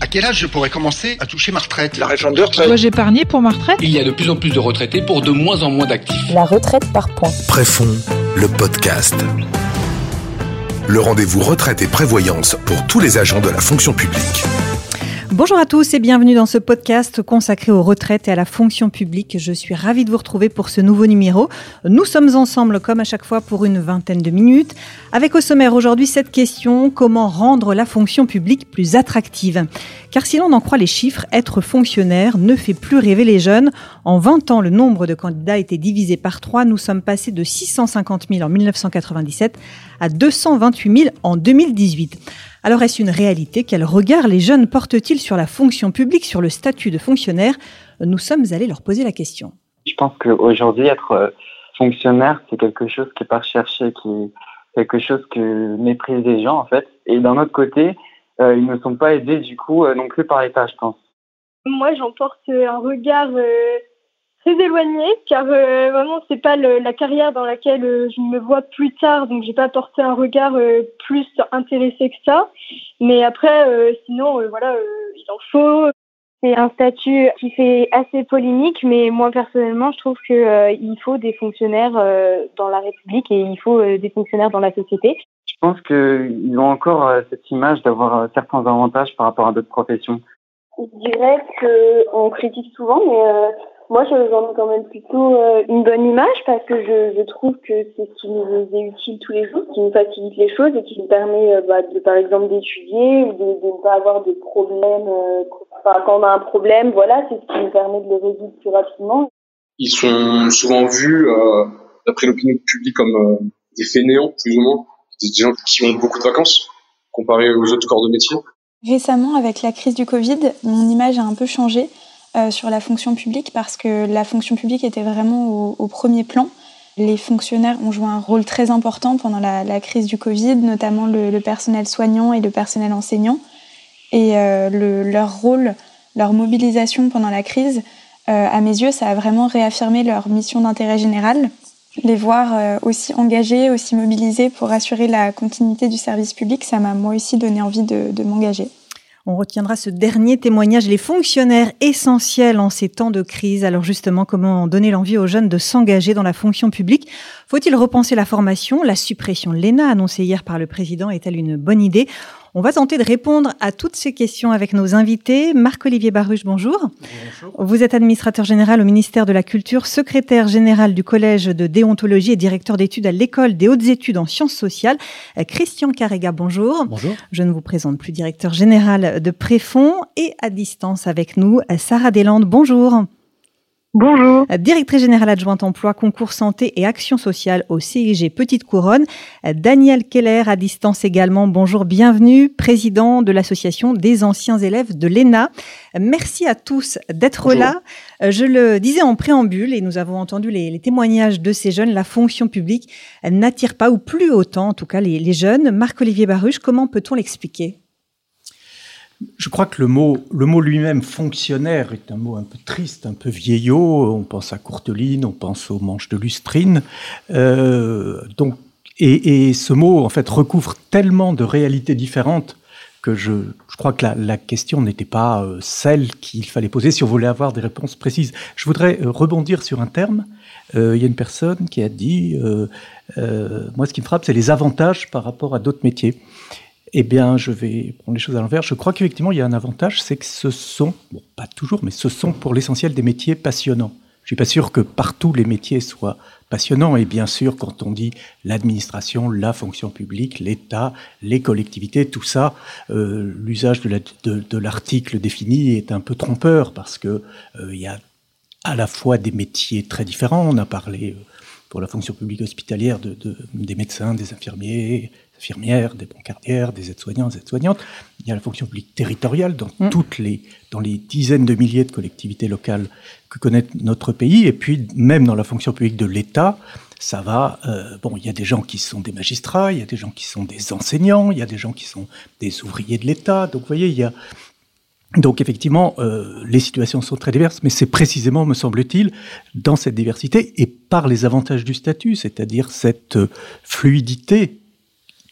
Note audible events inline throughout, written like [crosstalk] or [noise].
À quel âge je pourrais commencer à toucher ma retraite? La réforme de retraite. Dois-je épargner pour ma retraite? Il y a de plus en plus de retraités pour de moins en moins d'actifs. La retraite par points. Préfond, le podcast. Le rendez-vous retraite et prévoyance pour tous les agents de la fonction publique. Bonjour à tous et bienvenue dans ce podcast consacré aux retraites et à la fonction publique. Je suis ravie de vous retrouver pour ce nouveau numéro. Nous sommes ensemble comme à chaque fois pour une vingtaine de minutes. Avec au sommaire aujourd'hui cette question, comment rendre la fonction publique plus attractive? Car si l'on en croit les chiffres, être fonctionnaire ne fait plus rêver les jeunes. En 20 ans, le nombre de candidats a été divisé par 3. Nous sommes passés de 650 000 en 1997 à 228 000 en 2018. Alors est-ce une réalité Quel regard les jeunes portent-ils sur la fonction publique, sur le statut de fonctionnaire? Nous sommes allés leur poser la question. Je pense qu'aujourd'hui, être euh, fonctionnaire, c'est quelque chose qui n'est pas recherché, qui est quelque chose que méprisent les gens en fait. Et d'un autre côté, euh, ils ne sont pas aidés du coup euh, non plus par l'État, je pense. Moi, j'en porte un regard très éloigné car euh, vraiment c'est pas le, la carrière dans laquelle euh, je me vois plus tard donc j'ai pas porté un regard euh, plus intéressé que ça. Mais après sinon voilà il en faut. C'est un statut qui fait assez polémique mais moi personnellement je trouve que il faut des fonctionnaires dans la République et il faut des fonctionnaires dans la société. Je pense qu'ils ont encore cette image d'avoir certains avantages par rapport à d'autres professions. Je dirais qu'on critique souvent mais moi, j'en ai quand même plutôt euh, une bonne image parce que je, je trouve que c'est ce qui nous est utile tous les jours, qui nous facilite les choses et qui nous permet, euh, bah, de, par exemple, d'étudier ou de, de, ne pas avoir de problème. Euh, enfin, quand on a un problème, voilà, c'est ce qui nous permet de le résoudre plus rapidement. Ils sont souvent vus, d'après l'opinion publique, comme des fainéants, plus ou moins, des gens qui ont beaucoup de vacances comparé aux autres corps de métier. Récemment, avec la crise du Covid, mon image a un peu changé. Euh, sur la fonction publique parce que la fonction publique était vraiment au, premier plan. Les fonctionnaires ont joué un rôle très important pendant la, crise du Covid, notamment le, personnel soignant et le personnel enseignant. Et euh, leur rôle, leur mobilisation pendant la crise, euh, à mes yeux, ça a vraiment réaffirmé leur mission d'intérêt général. Les voir aussi engagés, aussi mobilisés pour assurer la continuité du service public, ça m'a moi aussi donné envie de m'engager. On retiendra ce dernier témoignage, les fonctionnaires essentiels en ces temps de crise. Alors justement, comment donner l'envie aux jeunes de s'engager dans la fonction publique? Faut-il repenser la formation? La suppression de l'ENA annoncée hier par le président est-elle une bonne idée? On va tenter de répondre à toutes ces questions avec nos invités. Marc-Olivier Baruch, bonjour. bonjour. Vous êtes administrateur général au ministère de la Culture, secrétaire général du Collège de déontologie et directeur d'études à l'École des hautes études en sciences sociales. Christian Carrega, bonjour. Bonjour. Je ne vous présente plus directeur général de Préfond et à distance avec nous, Sarah Deslandes, bonjour. Bonjour. Directrice générale adjointe emploi, concours santé et action sociale au CIG Petite Couronne. Daniel Keller à distance également. Bonjour, bienvenue. Président de l'association des anciens élèves de l'ENA. Merci à tous d'être là. Je le disais en préambule et nous avons entendu les, témoignages de ces jeunes. La fonction publique n'attire pas ou plus autant, en tout cas, les, les jeunes. Marc-Olivier Baruch, comment peut-on l'expliquer? Je crois que le mot, le mot lui-même fonctionnaire est un mot un peu triste, un peu vieillot. On pense à Courteline, on pense aux manches de lustrine. Euh, donc, et, ce mot, en fait, recouvre tellement de réalités différentes que je, crois que la, question n'était pas euh, celle qu'il fallait poser si on voulait avoir des réponses précises. Je voudrais euh, rebondir sur un terme. Il y a une personne qui a dit, moi, ce qui me frappe, c'est les avantages par rapport à d'autres métiers. Eh bien, je vais prendre les choses à l'envers. Je crois qu'effectivement, il y a un avantage, c'est que ce sont, bon, pas toujours, mais ce sont pour l'essentiel des métiers passionnants. Je suis pas sûr que partout les métiers soient passionnants. Et bien sûr, quand on dit l'administration, la fonction publique, l'État, les collectivités, tout ça, euh, l'usage de l'article défini est un peu trompeur parce que euh, il y a à la fois des métiers très différents. On a parlé euh, pour la fonction publique hospitalière de, des médecins, des infirmiers, infirmières, des brancardières, des aides-soignants, des aides-soignantes. Il y a la fonction publique territoriale dans mmh. toutes les, dans les dizaines de milliers de collectivités locales que connaît notre pays. Et puis, même dans la fonction publique de l'État, ça va. Euh, bon, il y a des gens qui sont des magistrats, il y a des gens qui sont des enseignants, il y a des gens qui sont des ouvriers de l'État. Donc, vous voyez, il y a. Donc effectivement, euh, les situations sont très diverses, mais c'est précisément, me semble-t-il, dans cette diversité et par les avantages du statut, c'est-à-dire cette fluidité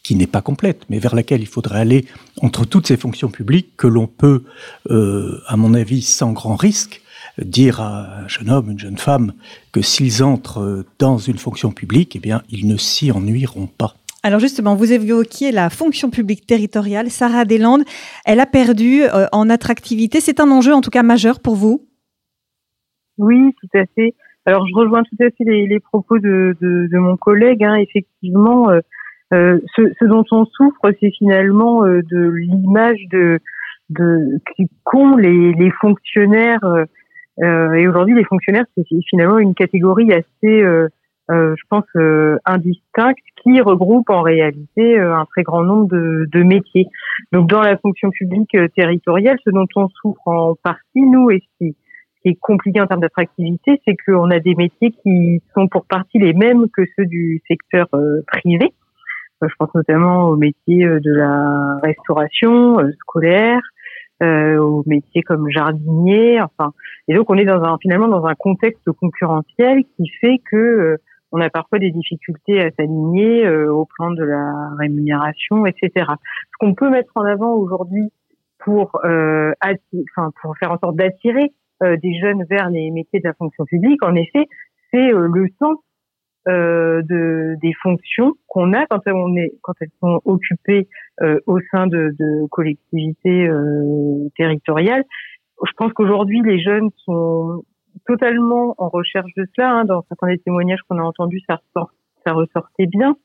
qui n'est pas complète, mais vers laquelle il faudrait aller entre toutes ces fonctions publiques que l'on peut, euh, à mon avis, sans grand risque, dire à un jeune homme, une jeune femme, que s'ils entrent dans une fonction publique, eh bien, ils ne s'y ennuieront pas. Alors justement, vous évoquiez la fonction publique territoriale. Sarah Deslandes, elle a perdu euh, en attractivité. C'est un enjeu en tout cas majeur pour vous? Oui, tout à fait. Alors je rejoins tout à fait les, propos de, mon collègue. Hein. Effectivement, euh, euh, ce, dont on souffre, c'est finalement de l'image de, de qu'ont les, les fonctionnaires. et aujourd'hui, les fonctionnaires, c'est finalement une catégorie assez euh, je pense, euh, indistincte qui regroupe en réalité euh, un très grand nombre de, de, métiers. Donc dans la fonction publique territoriale, ce dont on souffre en partie, nous, et ce qui, est compliqué en termes d'attractivité, c'est qu'on a des métiers qui sont pour partie les mêmes que ceux du secteur privé. Je pense notamment aux métiers de la restauration scolaire, euh, aux métiers comme jardinier, enfin, et donc on est dans un finalement dans un contexte concurrentiel qui fait que on a parfois des difficultés à s'aligner euh, au plan de la rémunération, etc. Ce qu'on peut mettre en avant aujourd'hui pour, euh, enfin, pour faire en sorte d'attirer euh, des jeunes vers les métiers de la fonction publique, en effet, c'est euh, le sens de, des fonctions qu'on a quand on est quand elles sont occupées au sein de, de collectivités territoriales. Je pense qu'aujourd'hui les jeunes sont totalement en recherche de cela. Hein. Dans certains des témoignages qu'on a entendus, ça, ça ressortait bien.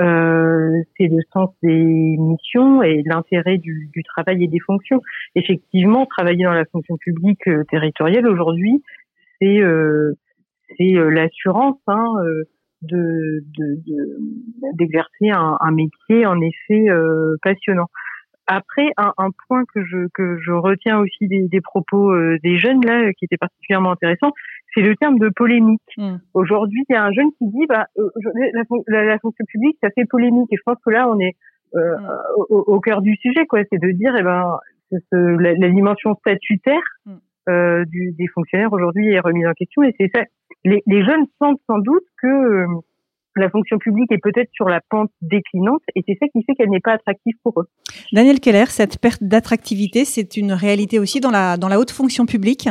Euh, c'est le sens des missions et l'intérêt du, du, travail et des fonctions. Effectivement, travailler dans la fonction publique euh, territoriale aujourd'hui, c'est euh, c'est euh, l'assurance hein, euh, de d'exercer de, un, un, métier en effet passionnant. Après, un, un, point que je, que je retiens aussi des, des propos euh, des jeunes là, qui était particulièrement intéressant, c'est le terme de polémique. Hmm. Aujourd'hui, il y a un jeune qui dit, bah, euh, la, la, fonction publique, ça fait polémique. Et je pense que là, on est euh, hmm. au, au, cœur du sujet, quoi. C'est de dire, eh ben, ce, la, la, dimension statutaire euh, du, des fonctionnaires aujourd'hui est remise en question. Et c'est ça. Les, les, jeunes sentent sans doute que la fonction publique est peut-être sur la pente déclinante et c'est ça qui fait qu'elle n'est pas attractive pour eux. Daniel Keller, cette perte d'attractivité, c'est une réalité aussi dans la, dans la haute fonction publique?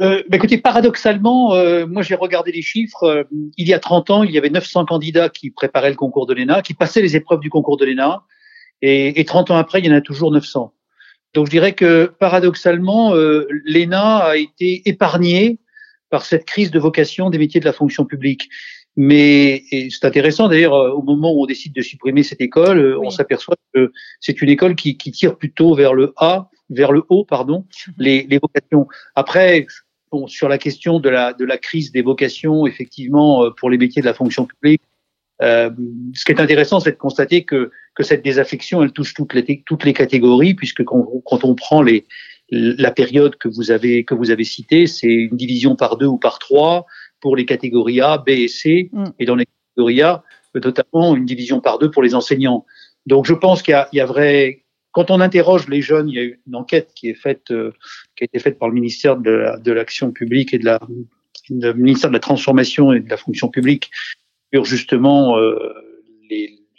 Euh, bah, écoutez, paradoxalement, euh, moi j'ai regardé les chiffres. Euh, il y a 30 ans, il y avait 900 candidats qui préparaient le concours de l'ENA, qui passaient les épreuves du concours de l'ENA, et, et 30 ans après, il y en a toujours 900. Donc je dirais que paradoxalement, euh, l'ENA a été épargnée par cette crise de vocation des métiers de la fonction publique. Mais c'est intéressant d'ailleurs, euh, au moment où on décide de supprimer cette école, euh, on s'aperçoit que c'est une école qui, qui, tire plutôt vers le A, vers le haut, pardon, mhm. les, les vocations. Après, bon, sur la question de la, de la crise des vocations, effectivement, euh, pour les métiers de la fonction publique, euh, ce qui est intéressant, c'est de constater que, que cette désaffection, elle touche toutes les, toutes les catégories, puisque quand, quand on prend les, la période que vous avez que vous avez citée, c'est une division par deux ou par trois pour les catégories A, B et C, mm. et dans les catégories A, notamment une division par deux pour les enseignants. Donc je pense qu'il y, y a, vrai, quand on interroge les jeunes, il y a une enquête qui est faite, euh, qui a été faite par le ministère de l'action publique et de la, le ministère de la transformation et de la fonction publique sur justement euh,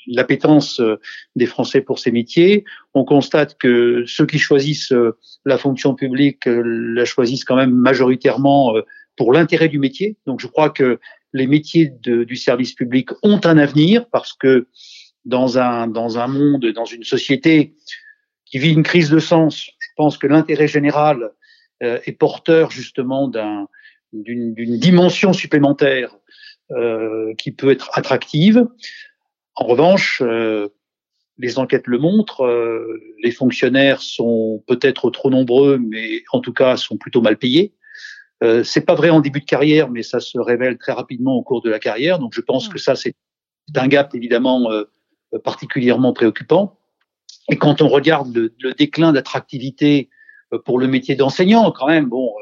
l'appétence euh, des Français pour ces métiers. On constate que ceux qui choisissent euh, la fonction publique la choisissent quand même majoritairement pour l'intérêt du métier. Donc je crois que les métiers du service public ont un avenir parce que dans un, dans un monde, dans une société qui vit une crise de sens, je pense que l'intérêt général euh, est porteur justement d'un, d'une, d'une dimension supplémentaire euh, qui peut être attractive. En revanche, euh, les enquêtes le montrent, euh, les fonctionnaires sont peut-être trop nombreux, mais en tout cas sont plutôt mal payés. Euh, c'est pas vrai en début de carrière, mais ça se révèle très rapidement au cours de la carrière. Donc je pense que ça c'est un gap évidemment euh, particulièrement préoccupant. Et quand on regarde le, le déclin d'attractivité euh, pour le métier d'enseignant, quand même, bon, euh,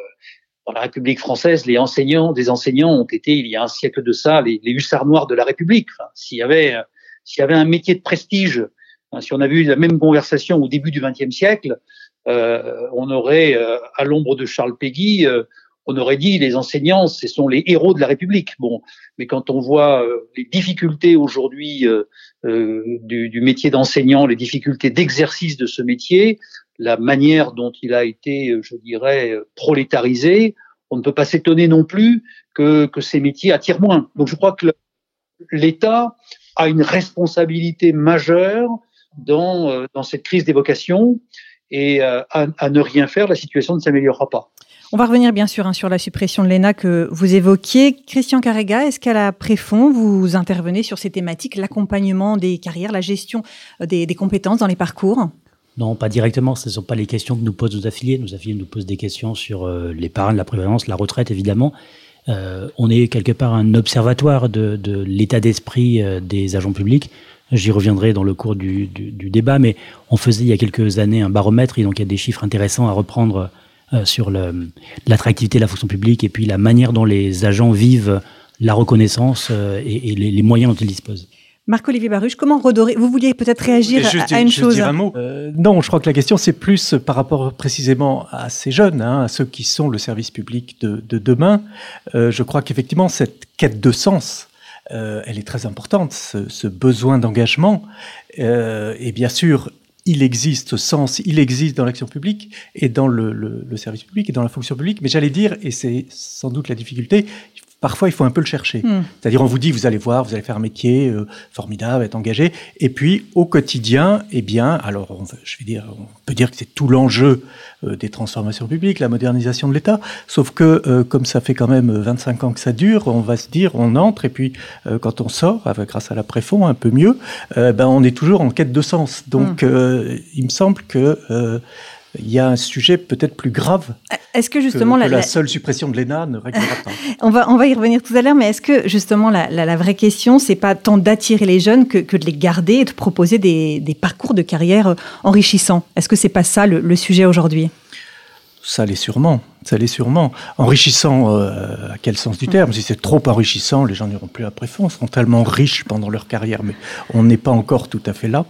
dans la République française, les enseignants, des enseignants ont été il y a un siècle de ça les, les hussards noirs de la République. Enfin, s'il y avait s'il y avait un métier de prestige, hein, si on avait eu la même conversation au début du XXe siècle, euh, on aurait à l'ombre de Charles Péguy on aurait dit les enseignants, ce sont les héros de la République. Bon, mais quand on voit euh, les difficultés aujourd'hui euh, euh, du, du, métier d'enseignant, les difficultés d'exercice de ce métier, la manière dont il a été, je dirais, prolétarisé, on ne peut pas s'étonner non plus que, que ces métiers attirent moins. Donc je crois que l'État a une responsabilité majeure dans, dans cette crise des vocations et à, à ne rien faire, la situation ne s'améliorera pas. On va revenir bien sûr hein, sur la suppression de l'ENA que vous évoquiez. Christian Carrega, est-ce qu'à la Préfond, vous intervenez sur ces thématiques, l'accompagnement des carrières, la gestion euh, des, compétences dans les parcours? Non, pas directement. Ce ne sont pas les questions que nous posent nos affiliés. Nos affiliés nous posent des questions sur euh, les parents, la prévalence, la retraite, évidemment. Euh, on est quelque part un observatoire de, l'état d'esprit des agents publics. J'y reviendrai dans le cours du, débat, mais on faisait il y a quelques années un baromètre et donc il y a des chiffres intéressants à reprendre euh, sur l'attractivité de la fonction publique et puis la manière dont les agents vivent la reconnaissance euh, et, les, moyens dont ils disposent. Marc-Olivier Baruch, comment redorer Vous vouliez peut-être réagir à, une chose un mot. Euh, non, je crois que la question, c'est plus par rapport précisément à ces jeunes, hein, à ceux qui sont le service public de, demain. je crois qu'effectivement, cette quête de sens, elle est très importante, ce, ce besoin d'engagement. et bien sûr, il existe sens, il existe dans l'action publique et dans le, service public et dans la fonction publique. Mais j'allais dire, et c'est sans doute la difficulté, parfois il faut un peu le chercher. Hmm. C'est-à-dire on vous dit, vous allez voir, vous allez faire un métier euh, formidable, être engagé. Et puis au quotidien, eh bien, alors je vais dire, on peut dire que c'est tout l'enjeu euh, des transformations publiques, la modernisation de l'État. Sauf que euh, comme ça fait quand même 25 ans que ça dure, on va se dire, on entre et puis quand on sort, avec, grâce à la préfond, un peu mieux, ben on est toujours en quête de sens. Donc hmm. il me semble que il y a un sujet peut-être plus grave. Est-ce que justement la, seule suppression de l'ENA ne réglera pas [laughs] on va on va y revenir tout à l'heure, mais est-ce que justement la, la, vraie question c'est pas tant d'attirer les jeunes que, que, de les garder et de proposer des, des parcours de carrière enrichissants? Est-ce que c'est pas ça le sujet aujourd'hui? Ça l'est sûrement, ça l'est sûrement. Enrichissant, euh, à quel sens du terme? Si c'est trop enrichissant, les gens n'iront plus après fond, seront tellement riches pendant leur carrière, mais on n'est pas encore tout à fait là.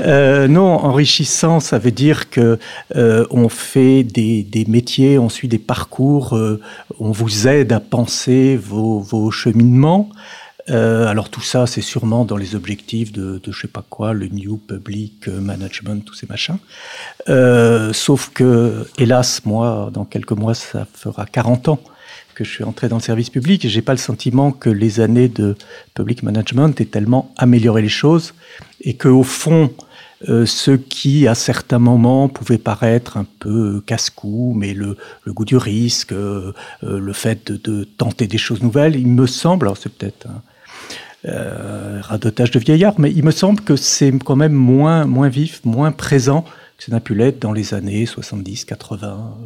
Euh, non, enrichissant, ça veut dire que euh, on fait des, des, métiers, on suit des parcours, on vous aide à penser vos, vos cheminements. Euh, alors tout ça, c'est sûrement dans les objectifs de, de je sais pas quoi, le New Public Management, tous ces machins. Euh, sauf que, hélas, moi, dans quelques mois, ça fera 40 ans que je suis entré dans le service public et j'ai pas le sentiment que les années de public management aient tellement amélioré les choses et que au fond, euh, ce qui, à certains moments, pouvait paraître un peu casse-cou, mais le, goût du risque, euh, le fait de, tenter des choses nouvelles, il me semble, alors c'est peut-être euh, radotage de vieillard, mais il me semble que c'est quand même moins, moins vif, moins présent que ça n'a pu l'être dans les années 70, 80.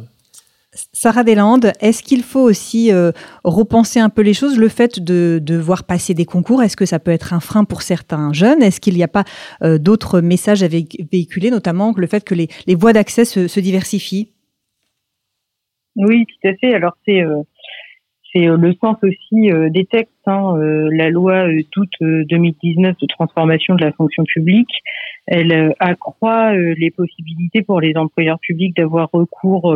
Sarah Deslandes, est-ce qu'il faut aussi euh, repenser un peu les choses Le fait de, de voir passer des concours, est-ce que ça peut être un frein pour certains jeunes? Est-ce qu'il n'y a pas euh, d'autres messages à véhiculer, notamment le fait que les, les voies d'accès se, se, diversifient? Oui, tout à fait. Alors c'est euh, c'est le sens aussi des textes. Hein, euh, la loi d'août 2019 de transformation de la fonction publique, elle accroît les possibilités pour les employeurs publics d'avoir recours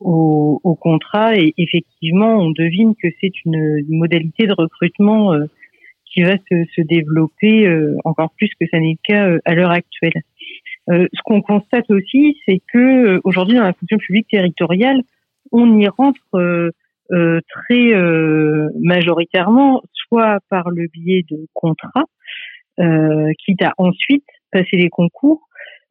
au, au, contrat et effectivement, on devine que c'est une, modalité de recrutement qui va se, se développer encore plus que ça n'est le cas à l'heure actuelle. ce qu'on constate aussi, c'est que aujourd'hui dans la fonction publique territoriale, on y rentre euh, très euh, majoritairement, soit par le biais de contrats, euh, quitte à ensuite passer les concours,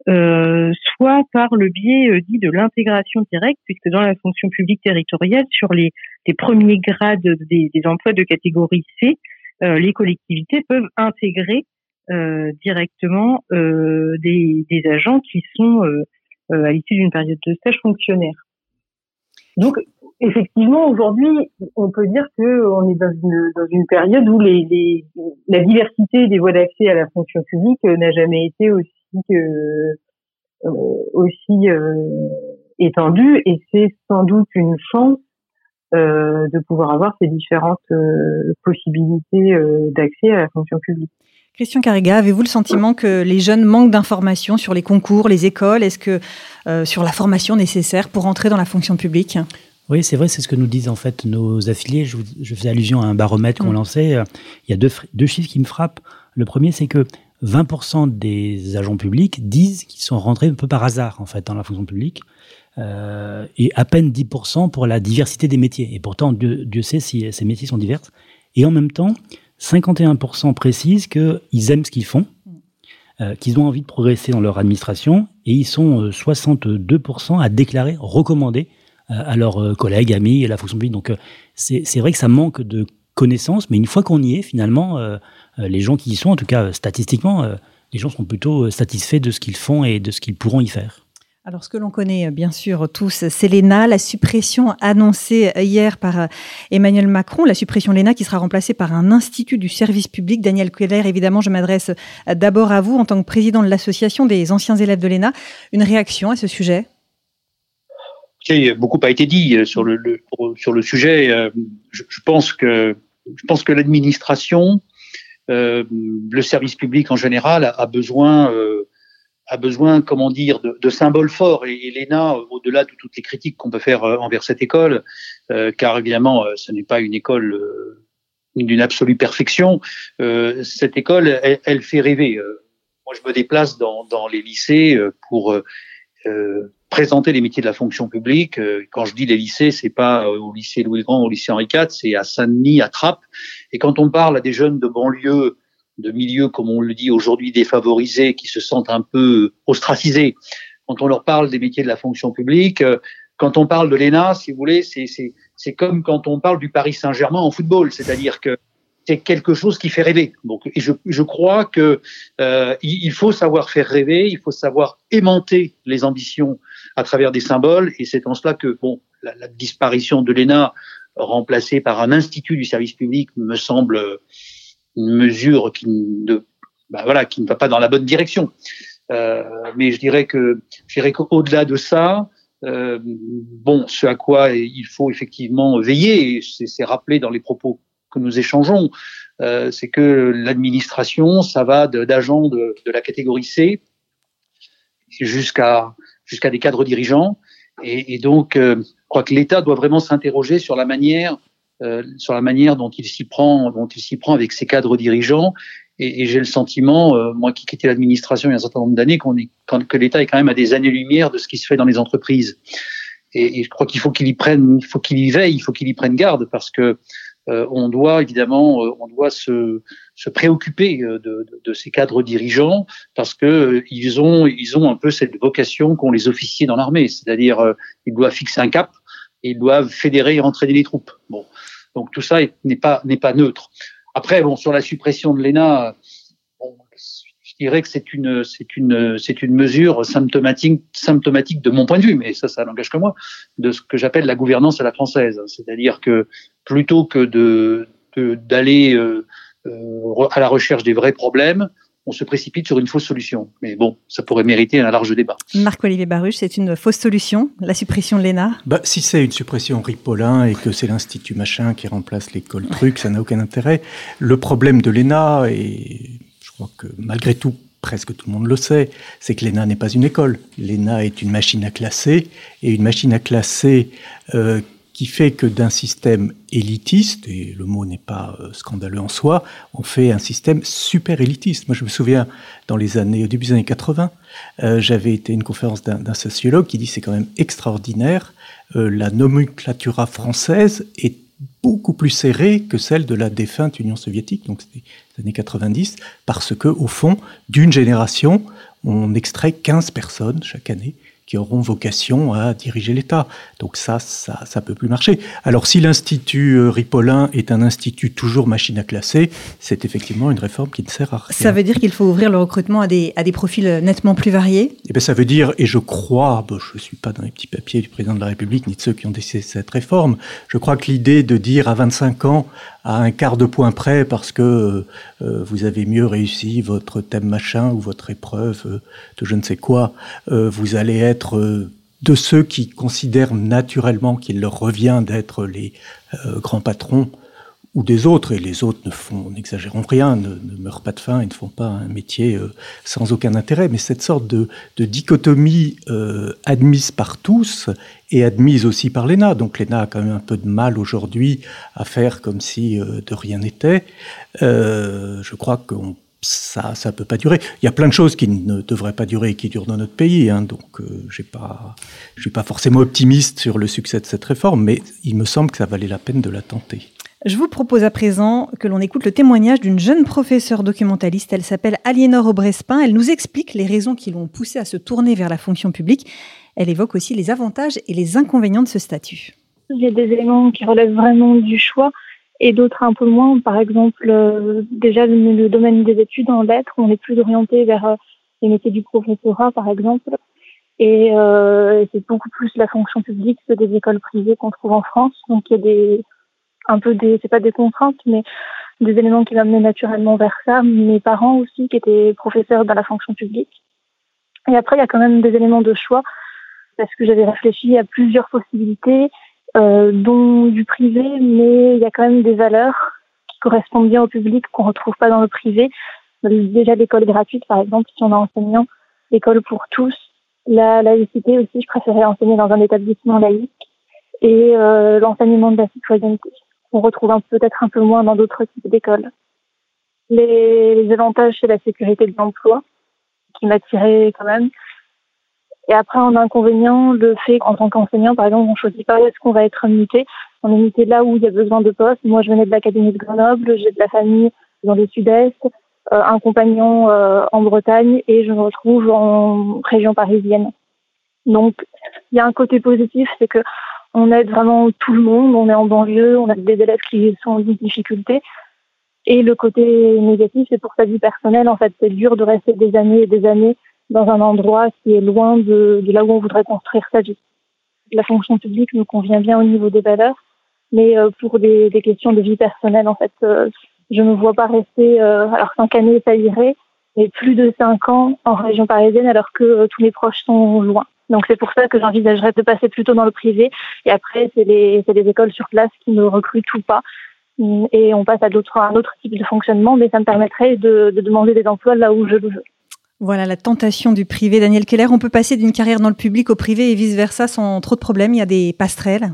euh, soit par le biais dit de l'intégration directe, puisque dans la fonction publique territoriale, sur les, premiers grades des, des, emplois de catégorie C, les collectivités peuvent intégrer directement des, des, agents qui sont à l'issue d'une période de stage fonctionnaire. Donc, effectivement, aujourd'hui, on peut dire qu'on est dans une, période où la diversité des voies d'accès à la fonction publique euh, n'a jamais été aussi euh, euh, étendue, et c'est sans doute une chance de pouvoir avoir ces différentes possibilités d'accès à la fonction publique. Christian Carrega, avez-vous le sentiment que les jeunes manquent d'informations sur les concours, les écoles? Est-ce que sur la formation nécessaire pour entrer dans la fonction publique? Oui, c'est vrai, c'est ce que nous disent en fait nos affiliés. Je, je faisais allusion à un baromètre qu'on mm. lançait. Il y a deux, deux chiffres qui me frappent. Le premier, c'est que 20% des agents publics disent qu'ils sont rentrés un peu par hasard en fait dans la fonction publique. Euh, et à peine 10% pour la diversité des métiers. Et pourtant, Dieu, Dieu sait si ces métiers sont divers. Et en même temps, 51% précisent qu'ils aiment ce qu'ils font, euh, qu'ils ont envie de progresser dans leur administration, et ils sont 62% euh, à déclarer, recommander à leurs collègues, amis et la fonction publique. Donc c'est vrai que ça manque de connaissances, mais une fois qu'on y est, finalement, les gens qui y sont, en tout cas statistiquement, les gens sont plutôt satisfaits de ce qu'ils font et de ce qu'ils pourront y faire. Alors, ce que l'on connaît euh, bien sûr tous, c'est l'ENA, la suppression annoncée euh, hier par euh, Emmanuel Macron, la suppression de l'ENA qui sera remplacée par un institut du service public. Daniel Keller, évidemment, je m'adresse d'abord à vous en tant que président de l'association des anciens élèves de l'ENA. Une réaction à ce sujet? Beaucoup a été dit sur le, sujet. Je pense que l'administration, le service public en général, a, besoin a besoin, comment dire, de, de symboles forts. Et, l'ENA, au-delà de toutes les critiques qu'on peut faire euh, envers cette école, euh, car évidemment, euh, ce n'est pas une école d'une absolue perfection, cette école, elle, elle fait rêver. moi, je me déplace dans, dans les lycées pour présenter les métiers de la fonction publique. Quand je dis les lycées, c'est pas au lycée Louis Grand, au lycée Henri IV, c'est à Saint-Denis, à Trappes. Et quand on parle à des jeunes de banlieue de milieux, comme on le dit aujourd'hui, défavorisés, qui se sentent un peu ostracisés. Quand on leur parle des métiers de la fonction publique, euh, quand on parle de l'ENA, si vous voulez, c'est comme quand on parle du Paris Saint-Germain en football, c'est-à-dire que c'est quelque chose qui fait rêver. Donc, et je, je crois que euh, il faut savoir faire rêver, il faut savoir aimanter les ambitions à travers des symboles, et c'est en cela que bon, la, la disparition de l'ENA remplacée par un institut du service public me semble une mesure qui ne, bah qui ne va pas dans la bonne direction. Euh, mais je dirais qu'au-delà de ça, euh, bon, ce à quoi il faut effectivement veiller, c'est rappelé dans les propos que nous échangeons, euh, c'est que l'administration, ça va d'agents de, la catégorie C jusqu'à des cadres dirigeants, et, donc je crois que l'État doit vraiment s'interroger sur la manière euh, sur la manière dont il s'y prend, dont il s'y prend avec ses cadres dirigeants. Et, et j'ai le sentiment, euh, moi qui quittais l'administration il y a un certain nombre d'années, qu'on est, que l'État est quand même à des années-lumière de ce qui se fait dans les entreprises. Et, je crois qu'il faut qu'il y prenne, il faut qu'il y veille, il faut qu'il y prenne garde parce que euh, on doit évidemment, on doit se, se préoccuper de, de, de, ces cadres dirigeants parce que ils ont, ils ont un peu cette vocation qu'ont les officiers dans l'armée, c'est-à-dire ils doivent fixer un cap et ils doivent fédérer et entraîner les troupes. Bon, donc tout ça n'est pas n'est pas neutre. Après, bon, sur la suppression de l'ENA, bon, je dirais que c'est une c'est une c'est une mesure symptomatique symptomatique de mon point de vue, mais ça ça n'engage que moi, de ce que j'appelle la gouvernance à la française. C'est-à-dire que plutôt que de d'aller euh, euh, à la recherche des vrais problèmes, on se précipite sur une fausse solution. Mais bon, ça pourrait mériter un large débat. Marc-Olivier Baruch, c'est une fausse solution, la suppression de l'ENA? Bah, Si c'est une suppression Ripollin et que c'est l'Institut machin qui remplace l'école truc, ça n'a aucun intérêt. Le problème de l'ENA, et je crois que malgré tout, presque tout le monde le sait, c'est que l'ENA n'est pas une école. L'ENA est une machine à classer, et une machine à classer euh, qui fait que d'un système élitiste, et le mot n'est pas euh, scandaleux en soi, on fait un système super élitiste. Moi, je me souviens, dans les années, au début des années 80, euh, j'avais été à une conférence d'un sociologue qui dit c'est quand même extraordinaire, euh, la nomenclatura française est beaucoup plus serrée que celle de la défunte Union soviétique, donc c'était les années 90, parce que, au fond, d'une génération, on extrait 15 personnes chaque année qui auront vocation à diriger l'État. Donc ça, ça, ça peut plus marcher. Alors si l'Institut euh, Ripollin est un institut toujours machine à classer, c'est effectivement une réforme qui ne sert à rien. Ça veut dire qu'il faut ouvrir le recrutement à des, à des profils nettement plus variés? Eh bien ça veut dire, et je crois, bon, je ne suis pas dans les petits papiers du président de la République ni de ceux qui ont décidé cette réforme, je crois que l'idée de dire à 25 ans, à un quart de point près parce que euh, vous avez mieux réussi votre thème machin ou votre épreuve euh, de je ne sais quoi, euh, vous allez être euh, de ceux qui considèrent naturellement qu'il leur revient d'être les grands patrons ou des autres, et les autres ne font, n'exagérons rien, ne, meurent pas de faim et ne font pas un métier euh, sans aucun intérêt, mais cette sorte de, dichotomie euh, admise par tous et admise aussi par l'ENA, donc l'ENA a quand même un peu de mal aujourd'hui à faire comme si euh, de rien n'était, je crois qu'on ça, ça peut pas durer. Il y a plein de choses qui ne devraient pas durer et qui durent dans notre pays. Hein, donc, euh, j'ai pas, je suis pas forcément optimiste sur le succès de cette réforme, mais il me semble que ça valait la peine de la tenter. Je vous propose à présent que l'on écoute le témoignage d'une jeune professeure documentaliste. Elle s'appelle Aliénore Aubrespin. Elle nous explique les raisons qui l'ont poussée à se tourner vers la fonction publique. Elle évoque aussi les avantages et les inconvénients de ce statut. Il y a des éléments qui relèvent vraiment du choix et d'autres un peu moins. Par exemple, euh, déjà le, domaine des études en lettres, on est plus orienté vers euh, les métiers du professorat, par exemple. Et euh, c'est beaucoup plus la fonction publique que des écoles privées qu'on trouve en France. Donc il y a des un peu des, c'est pas des contraintes, mais des éléments qui m'amenaient naturellement vers ça. Mes parents aussi, qui étaient professeurs dans la fonction publique. Et après, il y a quand même des éléments de choix parce que j'avais réfléchi à plusieurs possibilités euh, dont du privé, mais il y a quand même des valeurs qui correspondent bien au public qu'on retrouve pas dans le privé. Déjà l'école gratuite, par exemple, si on a enseignant, l'école pour tous. La laïcité aussi, je préférais enseigner dans un établissement laïque et euh, l'enseignement de la citoyenneté. On retrouve peut-être un peu moins dans d'autres types d'écoles. Les, avantages, c'est la sécurité de l'emploi, qui m'attirait quand même. Et après, en inconvénient, le fait qu'en tant qu'enseignant, par exemple, on choisit pas où est-ce qu'on va être muté. On est muté là où il y a besoin de poste. Moi, je venais de l'Académie de Grenoble, j'ai de la famille dans le sud-est, euh, un compagnon euh, en Bretagne et je me retrouve en région parisienne. Donc, il y a un côté positif, c'est que on aide vraiment tout le monde. On est en banlieue, on a des élèves qui sont en difficulté. Et le côté négatif, c'est pour sa vie personnelle. En fait, c'est dur de rester des années et des années dans un endroit qui est loin de, là où on voudrait construire sa vie. La fonction publique nous convient bien au niveau des valeurs, mais euh, pour des, des, questions de vie personnelle, en fait, euh, je ne me vois pas rester, euh, alors cinq années, ça irait, mais plus de cinq ans en région parisienne, alors que tous mes proches sont loin. Donc c'est pour ça que j'envisagerais de passer plutôt dans le privé. Et après, c'est les, les écoles sur place qui ne recrutent ou pas. Et on passe à, d'autres, un autre type de fonctionnement, mais ça me permettrait de, de demander des emplois là où je le veux. Voilà la tentation du privé. Daniel Keller, on peut passer d'une carrière dans le public au privé et vice-versa sans trop de problèmes? Il y a des passerelles?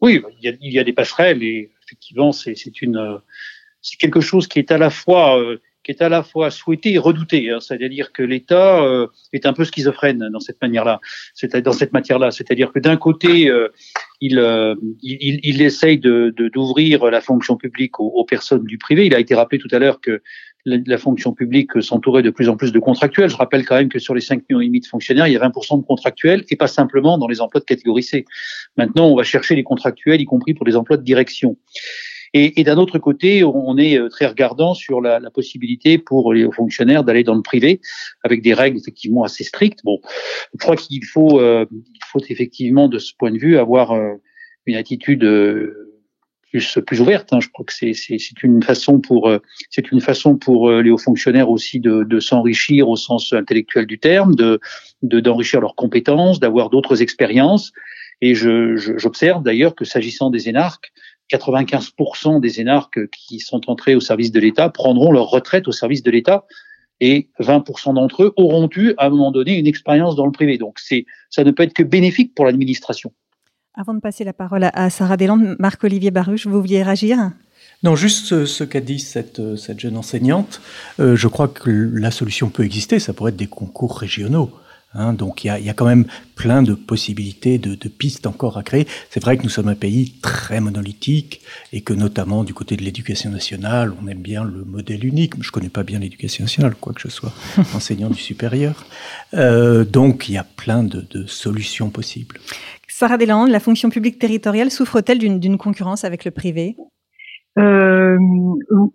Oui, il y a, des passerelles et effectivement, c'est une, c'est quelque chose qui est à la fois euh, qui est à la fois souhaité et redouté. Hein. C'est-à-dire que l'État euh, est un peu schizophrène dans cette manière-là, dans cette matière-là. C'est-à-dire que d'un côté, euh, il, il, il, essaye de d'ouvrir la fonction publique aux, aux, personnes du privé. Il a été rappelé tout à l'heure que la, fonction publique s'entourait de plus en plus de contractuels. Je rappelle quand même que sur les 5 millions et de fonctionnaires, il y a 20% de contractuels et pas simplement dans les emplois de catégorie C. Maintenant, on va chercher les contractuels, y compris pour les emplois de direction. Et, d'un autre côté, on est euh, très regardant sur la, possibilité pour les fonctionnaires d'aller dans le privé avec des règles effectivement assez strictes. Bon, je crois qu'il faut, euh, effectivement de ce point de vue avoir euh, une attitude plus ouverte. Hein. Je crois que c'est une façon pour c'est une façon pour les hauts fonctionnaires aussi de, s'enrichir au sens intellectuel du terme, de d'enrichir leurs compétences, d'avoir d'autres expériences. Et j'observe d'ailleurs que s'agissant des énarques, 95% des énarques qui sont entrés au service de l'État prendront leur retraite au service de l'État et 20% d'entre eux auront eu à un moment donné une expérience dans le privé. Donc c'est ça ne peut être que bénéfique pour l'administration. Avant de passer la parole à Sarah Deslandes, Marc-Olivier Baruch, vous vouliez réagir? Non, juste ce, qu'a dit cette, cette, jeune enseignante. Euh, je crois que la solution peut exister. Ça pourrait être des concours régionaux. Hein, donc il y a, y a, quand même plein de possibilités, de, de pistes encore à créer. C'est vrai que nous sommes un pays très monolithique et que notamment du côté de l'éducation nationale, on aime bien le modèle unique. Je connais pas bien l'éducation nationale, quoi que je sois [laughs] enseignant du supérieur. Euh, donc il y a plein de, de solutions possibles. Sarah Deslandes, la fonction publique territoriale souffre-t-elle d'une concurrence avec le privé? Euh,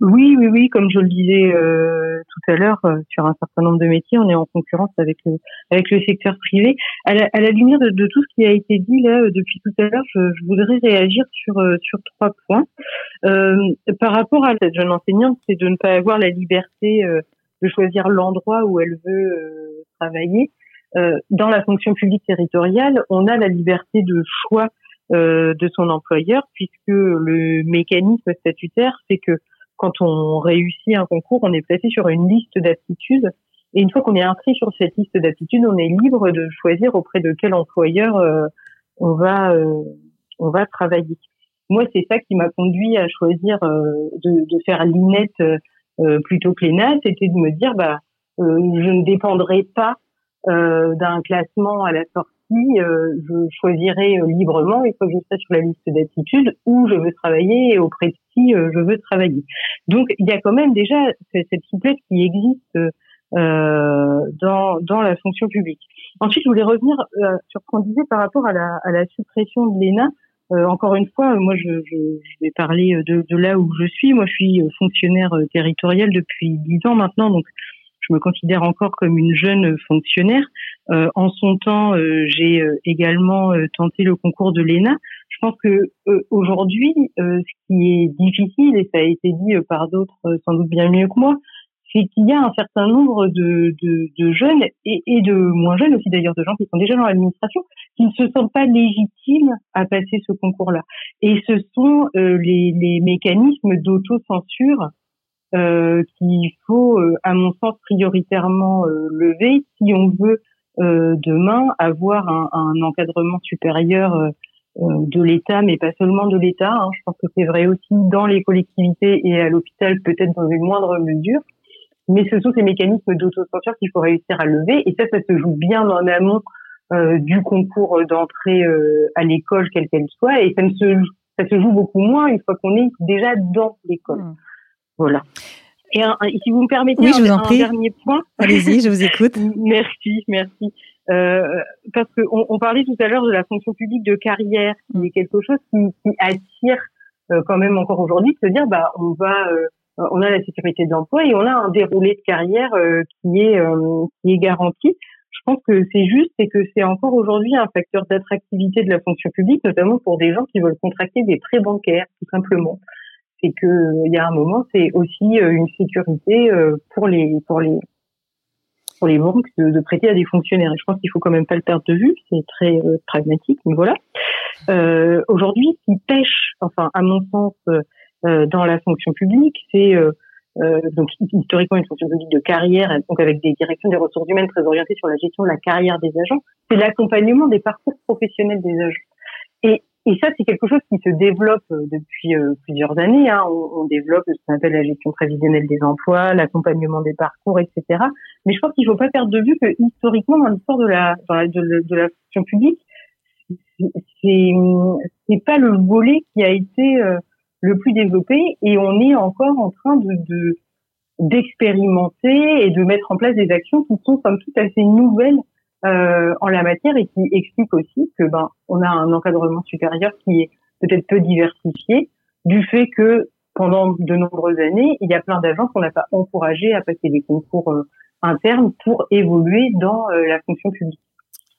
oui, oui, oui, comme je le disais euh, tout à l'heure, euh, sur un certain nombre de métiers, on est en concurrence avec le, avec le secteur privé. À la, à la lumière de, de, tout ce qui a été dit là depuis tout à l'heure, je, je, voudrais réagir sur sur trois points. par rapport à cette jeune enseignante, c'est de ne pas avoir la liberté de choisir l'endroit où elle veut travailler. Euh, dans la fonction publique territoriale, on a la liberté de choix de son employeur, puisque le mécanisme statutaire, c'est que quand on réussit un concours, on est placé sur une liste d'aptitudes. Et une fois qu'on est inscrit sur cette liste d'aptitudes, on est libre de choisir auprès de quel employeur on va on va travailler. Moi, c'est ça qui m'a conduit à choisir de, faire l'INET plutôt que l'ENA, c'était de me dire bah je ne dépendrai pas euh, d'un classement à la sortie, euh, je choisirai euh, librement une fois que je serai sur la liste d'aptitudes où je veux travailler et auprès de qui je veux travailler. Donc il y a quand même déjà cette souplesse qui existe dans, dans la fonction publique. Ensuite, je voulais revenir sur ce qu'on disait par rapport à la, suppression de l'ENA. encore une fois, moi, je vais parler de, de, là où je suis. Moi, je suis fonctionnaire territorial depuis dix ans maintenant, donc je me considère encore comme une jeune fonctionnaire. Euh, en son temps, euh, j'ai euh, également tenté le concours de l'ENA. Je pense que aujourd'hui, ce qui est difficile, et ça a été dit par d'autres sans doute bien mieux que moi, c'est qu'il y a un certain nombre de, de, de jeunes et, et, de moins jeunes aussi d'ailleurs, de gens qui sont déjà dans l'administration, qui ne se sentent pas légitimes à passer ce concours-là. Et ce sont les, les mécanismes d'autocensure euh, qu'il faut, euh, à mon sens, prioritairement euh, lever si on veut demain avoir un, un encadrement supérieur de l'État, mais pas seulement de l'État. Hein. Je pense que c'est vrai aussi dans les collectivités et à l'hôpital, peut-être dans une moindre mesure. Mais ce sont ces mécanismes d'autocensure qu'il faut réussir à lever. Et ça, ça se joue bien en amont euh, du concours d'entrée euh, à l'école, quelle qu'elle soit. Et ça, ne se, ça se joue beaucoup moins une fois qu'on est déjà dans l'école. Mmh. Voilà. Et, si vous me permettez un, dernier point. Allez-y, je vous écoute. [laughs] merci, merci. Euh, parce qu'on on parlait tout à l'heure de la fonction publique de carrière, qui est quelque chose qui, qui attire euh, quand même encore aujourd'hui, de se dire bah on va, euh, on a la sécurité d'emploi et on a un déroulé de carrière euh, qui est qui est garanti. Je pense que c'est juste et que c'est encore aujourd'hui un facteur d'attractivité de la fonction publique, notamment pour des gens qui veulent contracter des prêts bancaires, tout simplement c'est que il y a un moment, c'est aussi euh, une sécurité euh, pour les pour les pour les banques de, prêter à des fonctionnaires. Et je pense qu'il faut quand même pas le perdre de vue. C'est très euh, pragmatique, mais voilà. Euh, Aujourd'hui, ce qui pêche, enfin à mon sens, dans la fonction publique, c'est donc historiquement une fonction publique de carrière, donc avec des directions des ressources humaines très orientées sur la gestion de la carrière des agents, c'est l'accompagnement des parcours professionnels des agents. Et ça, c'est quelque chose qui se développe euh, depuis euh, plusieurs années. Hein. On, développe ce qu'on appelle la gestion prévisionnelle des emplois, l'accompagnement des parcours, etc. Mais je pense qu'il ne faut pas perdre de vue que historiquement, dans l'histoire de la, de, de, la fonction publique, c'est c'est pas le volet qui a été euh, le plus développé et on est encore en train de d'expérimenter et de mettre en place des actions qui sont comme tout assez nouvelles euh, en la matière et qui explique aussi que ben on a un encadrement supérieur qui est peut-être peu diversifié du fait que pendant de nombreuses années, il y a plein d'agents qu'on n'a pas encouragés à passer des concours euh, internes pour évoluer dans euh, la fonction publique.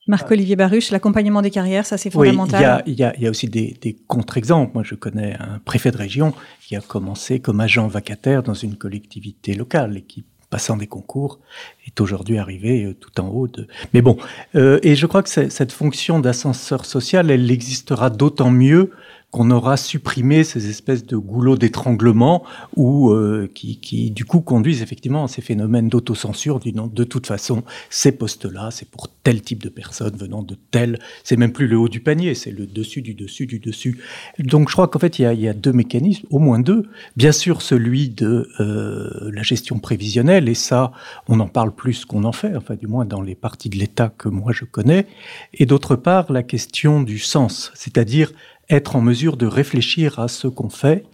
Marc-Olivier Baruch, l'accompagnement des carrières, ça c'est fondamental. Oui, il y a, y a, aussi des, des contre-exemples. Moi, je connais un préfet de région qui a commencé comme agent vacataire dans une collectivité locale et qui passant des concours, est aujourd'hui arrivé euh, tout en haut de. Mais bon, euh, et je crois que cette fonction d'ascenseur social, elle existera d'autant mieux qu'on aura supprimé ces espèces de goulots d'étranglement ou euh, qui, qui, du coup conduisent effectivement à ces phénomènes d'autocensure du de toute façon ces postes-là c'est pour tel type de personnes venant de tel c'est même plus le haut du panier c'est le dessus du dessus du dessus. Donc je crois qu'en fait il y, a, y, a, deux mécanismes au moins deux. Bien sûr celui de euh, la gestion prévisionnelle et ça on en parle plus qu'on en fait enfin du moins dans les parties de l'État que moi je connais. Et d'autre part la question du sens c'est-à-dire être en mesure de réfléchir à ce qu'on fait.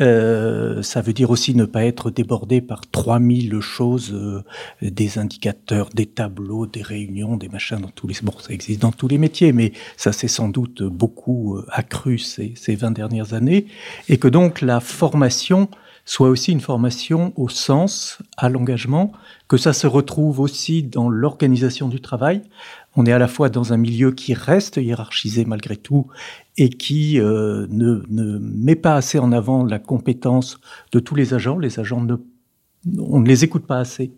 Euh, ça veut dire aussi ne pas être débordé par 3000 choses, euh, des indicateurs, des tableaux, des réunions, des machins dans tous les... Bon, ça existe dans tous les métiers, mais ça s'est sans doute beaucoup euh, accru ces, ces 20 dernières années. Et que donc la formation soit aussi une formation au sens, à l'engagement, que ça se retrouve aussi dans l'organisation du travail. On est à la fois dans un milieu qui reste hiérarchisé malgré tout et qui euh, ne, ne, met pas assez en avant la compétence de tous les agents. Les agents ne, on ne les écoute pas assez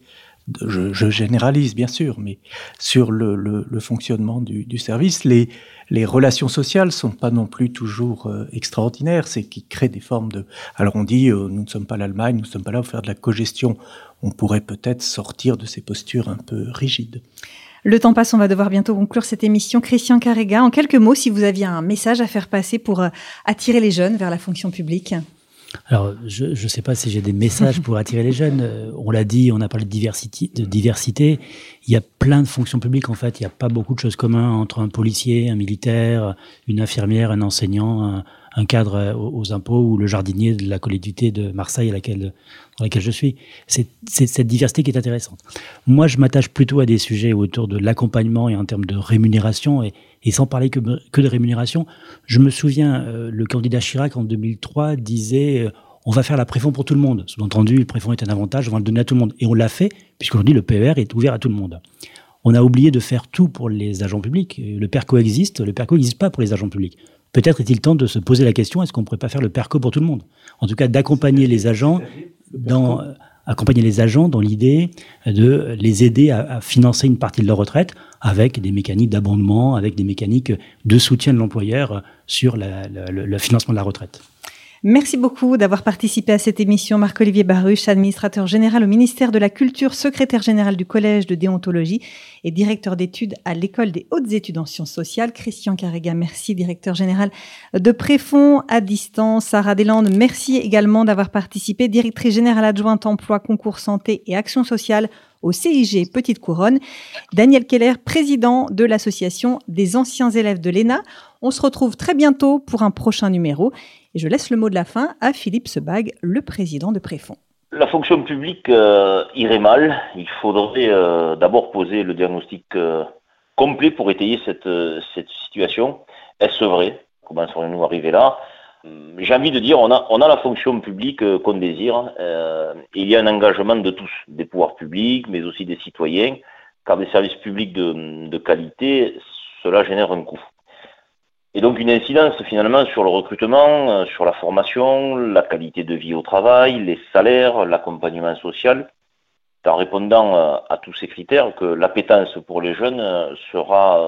je, je, généralise bien sûr, mais sur le, le, le fonctionnement du, du, service, les, les relations sociales sont pas non plus toujours euh, extraordinaires, c'est qui crée des formes de. Alors on dit, euh, nous ne sommes pas l'Allemagne, nous ne sommes pas là pour faire de la cogestion. On pourrait peut-être sortir de ces postures un peu rigides. Le temps passe, on va devoir bientôt conclure cette émission. Christian Carrega, en quelques mots, si vous aviez un message à faire passer pour euh, attirer les jeunes vers la fonction publique. Alors, je ne sais pas si j'ai des messages pour attirer les jeunes. Euh, on l'a dit, on a parlé de diversité. Il y a plein de fonctions publiques, en fait. Il n'y a pas beaucoup de choses communes entre un policier, un militaire, une infirmière, un enseignant, un cadre aux impôts ou le jardinier de la collectivité de Marseille à laquelle, dans laquelle je suis. C'est cette diversité qui est intéressante. Moi, je m'attache plutôt à des sujets autour de l'accompagnement et en termes de rémunération. Et, sans parler que, que, de rémunération, je me souviens, euh, le candidat Chirac en 2003 disait euh, on va faire la préfond pour tout le monde. Sous-entendu, le préfond est un avantage, on va le donner à tout le monde. Et on l'a fait, puisqu'aujourd'hui, le PER est ouvert à tout le monde. On a oublié de faire tout pour les agents publics. Le PERCO existe, le PERCO n'existe pas pour les agents publics. Peut-être est-il temps de se poser la question est-ce qu'on ne pourrait pas faire le PERCO pour tout le monde? En tout cas, d'accompagner les agents dans accompagner les agents dans l'idée de les aider à, à, financer une partie de leur retraite avec des mécaniques d'abondement, avec des mécaniques de soutien de l'employeur sur la, la, le financement de la retraite. Merci beaucoup d'avoir participé à cette émission. Marc-Olivier Baruch, administrateur général au ministère de la Culture, secrétaire général du Collège de déontologie et directeur d'études à l'École des hautes études en sciences sociales. Christian Carrega, merci, directeur général de Préfond à distance. Sarah Deslandes, merci également d'avoir participé, directrice générale adjointe emploi, concours santé et action sociale au CIG Petite Couronne. Daniel Keller, président de l'association des anciens élèves de l'ENA. On se retrouve très bientôt pour un prochain numéro. Je laisse le mot de la fin à Philippe Sebag, le président de Préfond. La fonction publique euh, irait mal. Il faudrait euh, d'abord poser le diagnostic euh, complet pour étayer cette, situation. Est-ce vrai? Comment serions-nous arrivés là? J'ai envie de dire, on a, la fonction publique qu'on désire. et il y a un engagement de tous, des pouvoirs publics, mais aussi des citoyens, car des services publics de qualité, cela génère un coût. Et donc une incidence finalement sur le recrutement, euh, sur la formation, la qualité de vie au travail, les salaires, l'accompagnement social, en répondant euh, à tous ces critères que l'appétence pour les jeunes euh, sera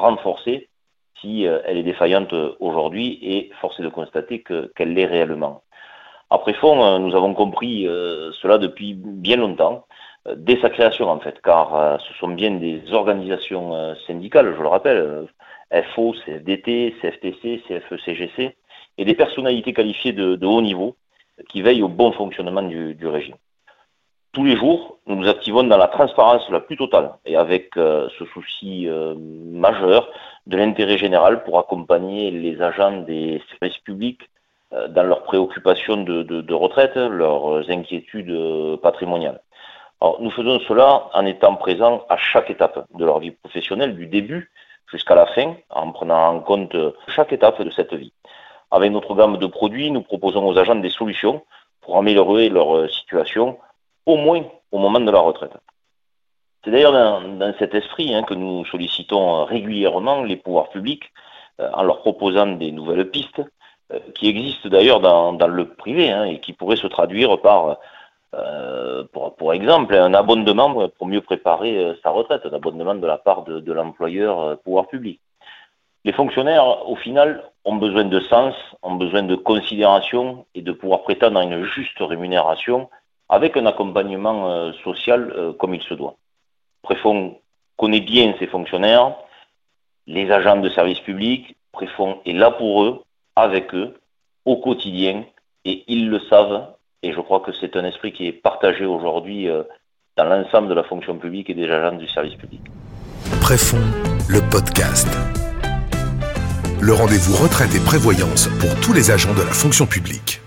renforcée si elle est défaillante aujourd'hui et force est de constater qu'elle l'est réellement. Après fond, nous avons compris cela depuis bien longtemps, dès sa création en fait, car ce sont bien des organisations syndicales, je le rappelle, FO, CFDT, CFTC, CFE-CGC, et des personnalités qualifiées de, haut niveau qui veillent au bon fonctionnement du, régime. Tous les jours, nous nous activons dans la transparence la plus totale et avec euh, ce souci euh, majeur de l'intérêt général pour accompagner les agents des services publics euh, dans leurs préoccupations de, retraite, leurs inquiétudes patrimoniales. Nous faisons cela en étant présents à chaque étape de leur vie professionnelle, du début jusqu'à la fin, en prenant en compte chaque étape de cette vie. Avec notre gamme de produits, nous proposons aux agents des solutions pour améliorer leur situation, au moins au moment de la retraite. C'est d'ailleurs dans, cet esprit hein, que nous sollicitons régulièrement les pouvoirs publics euh, en leur proposant des nouvelles pistes euh, qui existent d'ailleurs dans, dans, le privé hein, et qui pourraient se traduire par euh, pour, exemple, un abonnement pour mieux préparer euh, sa retraite, un abonnement de la part de, l'employeur euh, pouvoir public. Les fonctionnaires, au final, ont besoin de sens, ont besoin de considération et de pouvoir prétendre à une juste rémunération avec un accompagnement social comme il se doit. Préfond connaît bien ses fonctionnaires, les agents de service public, Préfond est là pour eux, avec eux, au quotidien, et ils le savent, et je crois que c'est un esprit qui est partagé aujourd'hui euh, dans l'ensemble de la fonction publique et des agents du service public. Préfond, le podcast. Le rendez-vous retraite et prévoyance pour tous les agents de la fonction publique.